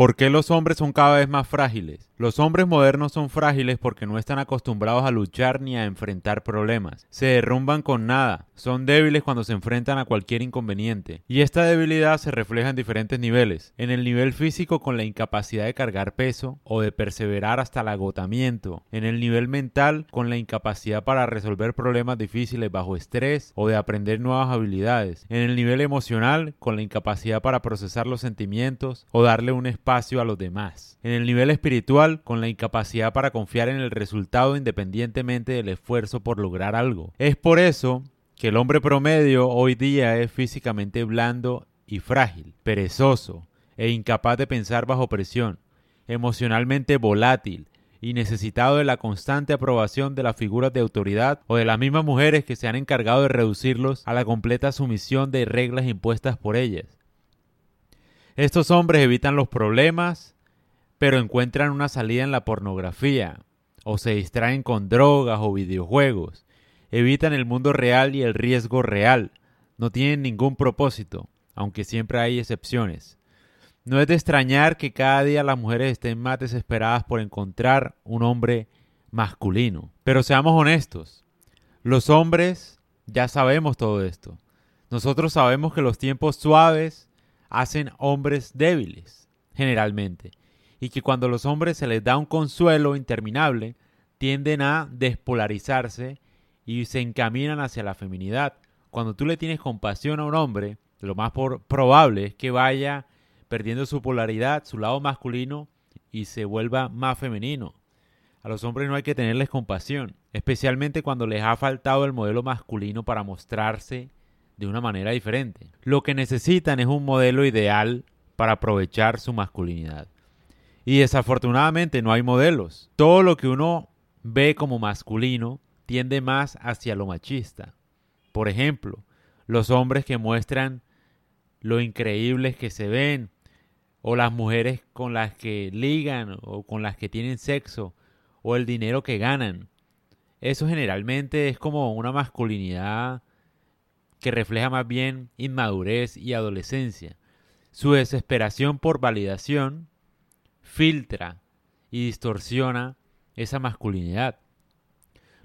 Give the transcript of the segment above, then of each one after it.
¿Por qué los hombres son cada vez más frágiles? Los hombres modernos son frágiles porque no están acostumbrados a luchar ni a enfrentar problemas. Se derrumban con nada, son débiles cuando se enfrentan a cualquier inconveniente. Y esta debilidad se refleja en diferentes niveles. En el nivel físico con la incapacidad de cargar peso o de perseverar hasta el agotamiento. En el nivel mental con la incapacidad para resolver problemas difíciles bajo estrés o de aprender nuevas habilidades. En el nivel emocional con la incapacidad para procesar los sentimientos o darle un espacio a los demás. En el nivel espiritual con la incapacidad para confiar en el resultado independientemente del esfuerzo por lograr algo. Es por eso que el hombre promedio hoy día es físicamente blando y frágil, perezoso e incapaz de pensar bajo presión, emocionalmente volátil y necesitado de la constante aprobación de las figuras de autoridad o de las mismas mujeres que se han encargado de reducirlos a la completa sumisión de reglas impuestas por ellas. Estos hombres evitan los problemas, pero encuentran una salida en la pornografía, o se distraen con drogas o videojuegos, evitan el mundo real y el riesgo real, no tienen ningún propósito, aunque siempre hay excepciones. No es de extrañar que cada día las mujeres estén más desesperadas por encontrar un hombre masculino. Pero seamos honestos, los hombres ya sabemos todo esto. Nosotros sabemos que los tiempos suaves hacen hombres débiles, generalmente y que cuando los hombres se les da un consuelo interminable, tienden a despolarizarse y se encaminan hacia la feminidad. Cuando tú le tienes compasión a un hombre, lo más probable es que vaya perdiendo su polaridad, su lado masculino, y se vuelva más femenino. A los hombres no hay que tenerles compasión, especialmente cuando les ha faltado el modelo masculino para mostrarse de una manera diferente. Lo que necesitan es un modelo ideal para aprovechar su masculinidad. Y desafortunadamente no hay modelos. Todo lo que uno ve como masculino tiende más hacia lo machista. Por ejemplo, los hombres que muestran lo increíbles que se ven, o las mujeres con las que ligan o con las que tienen sexo, o el dinero que ganan. Eso generalmente es como una masculinidad que refleja más bien inmadurez y adolescencia. Su desesperación por validación filtra y distorsiona esa masculinidad.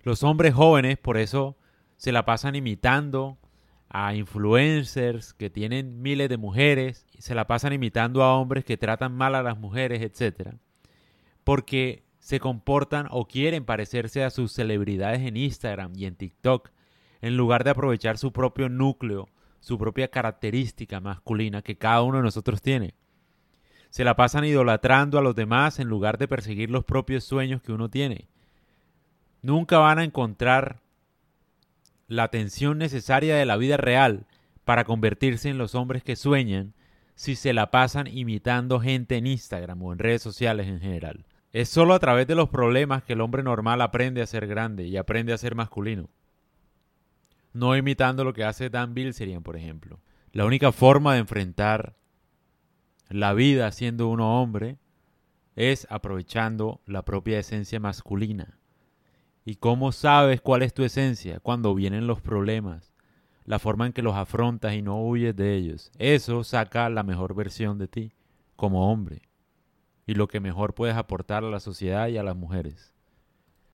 Los hombres jóvenes por eso se la pasan imitando a influencers que tienen miles de mujeres, se la pasan imitando a hombres que tratan mal a las mujeres, etc. Porque se comportan o quieren parecerse a sus celebridades en Instagram y en TikTok, en lugar de aprovechar su propio núcleo, su propia característica masculina que cada uno de nosotros tiene se la pasan idolatrando a los demás en lugar de perseguir los propios sueños que uno tiene. Nunca van a encontrar la atención necesaria de la vida real para convertirse en los hombres que sueñan si se la pasan imitando gente en Instagram o en redes sociales en general. Es solo a través de los problemas que el hombre normal aprende a ser grande y aprende a ser masculino. No imitando lo que hace Dan Bilzerian, por ejemplo. La única forma de enfrentar la vida siendo uno hombre es aprovechando la propia esencia masculina. ¿Y cómo sabes cuál es tu esencia? Cuando vienen los problemas, la forma en que los afrontas y no huyes de ellos. Eso saca la mejor versión de ti como hombre y lo que mejor puedes aportar a la sociedad y a las mujeres.